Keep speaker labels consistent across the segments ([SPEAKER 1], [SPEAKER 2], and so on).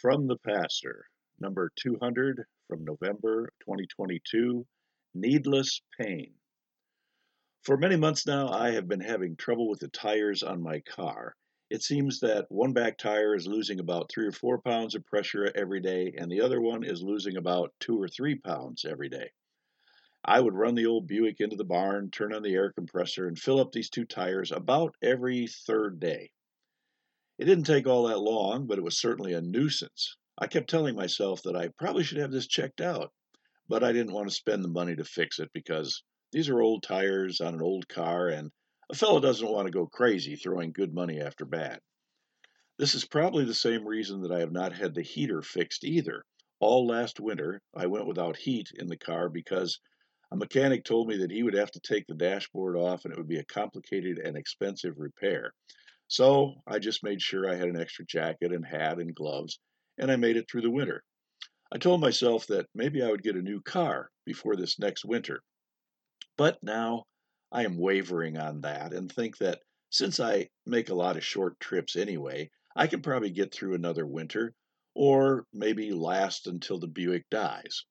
[SPEAKER 1] From the Pastor, number 200 from November 2022 Needless Pain. For many months now, I have been having trouble with the tires on my car. It seems that one back tire is losing about three or four pounds of pressure every day, and the other one is losing about two or three pounds every day. I would run the old Buick into the barn, turn on the air compressor, and fill up these two tires about every third day. It didn't take all that long, but it was certainly a nuisance. I kept telling myself that I probably should have this checked out, but I didn't want to spend the money to fix it because these are old tires on an old car, and a fellow doesn't want to go crazy throwing good money after bad. This is probably the same reason that I have not had the heater fixed either. All last winter, I went without heat in the car because a mechanic told me that he would have to take the dashboard off and it would be a complicated and expensive repair. So I just made sure I had an extra jacket and hat and gloves, and I made it through the winter. I told myself that maybe I would get a new car before this next winter. But now I am wavering on that and think that since I make a lot of short trips anyway, I can probably get through another winter or maybe last until the Buick dies.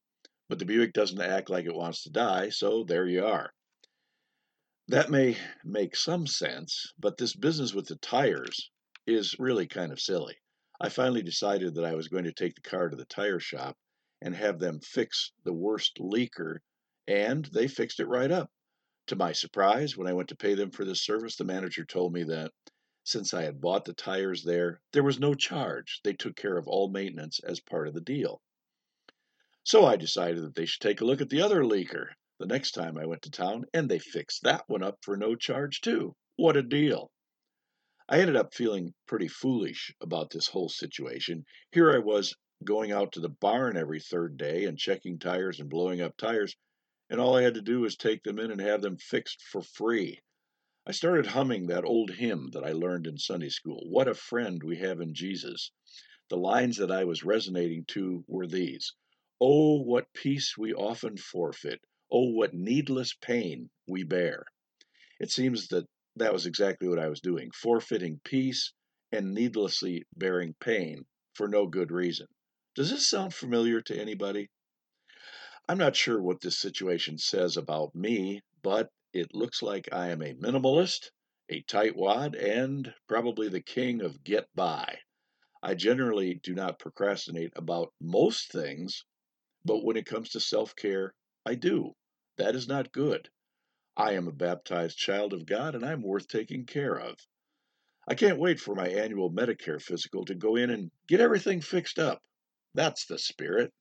[SPEAKER 1] But the Buick doesn't act like it wants to die, so there you are. That may make some sense, but this business with the tires is really kind of silly. I finally decided that I was going to take the car to the tire shop and have them fix the worst leaker, and they fixed it right up. To my surprise, when I went to pay them for this service, the manager told me that since I had bought the tires there, there was no charge. They took care of all maintenance as part of the deal. So I decided that they should take a look at the other leaker the next time I went to town, and they fixed that one up for no charge, too. What a deal! I ended up feeling pretty foolish about this whole situation. Here I was going out to the barn every third day and checking tires and blowing up tires, and all I had to do was take them in and have them fixed for free. I started humming that old hymn that I learned in Sunday school What a Friend We Have in Jesus. The lines that I was resonating to were these Oh, what peace we often forfeit Oh, what needless pain we bear. It seems that that was exactly what I was doing, forfeiting peace and needlessly bearing pain for no good reason. Does this sound familiar to anybody? I'm not sure what this situation says about me, but it looks like I am a minimalist, a tightwad, and probably the king of get by. I generally do not procrastinate about most things, but when it comes to self care, I do. That is not good. I am a baptized child of God and I'm worth taking care of. I can't wait for my annual Medicare physical to go in and get everything fixed up. That's the spirit.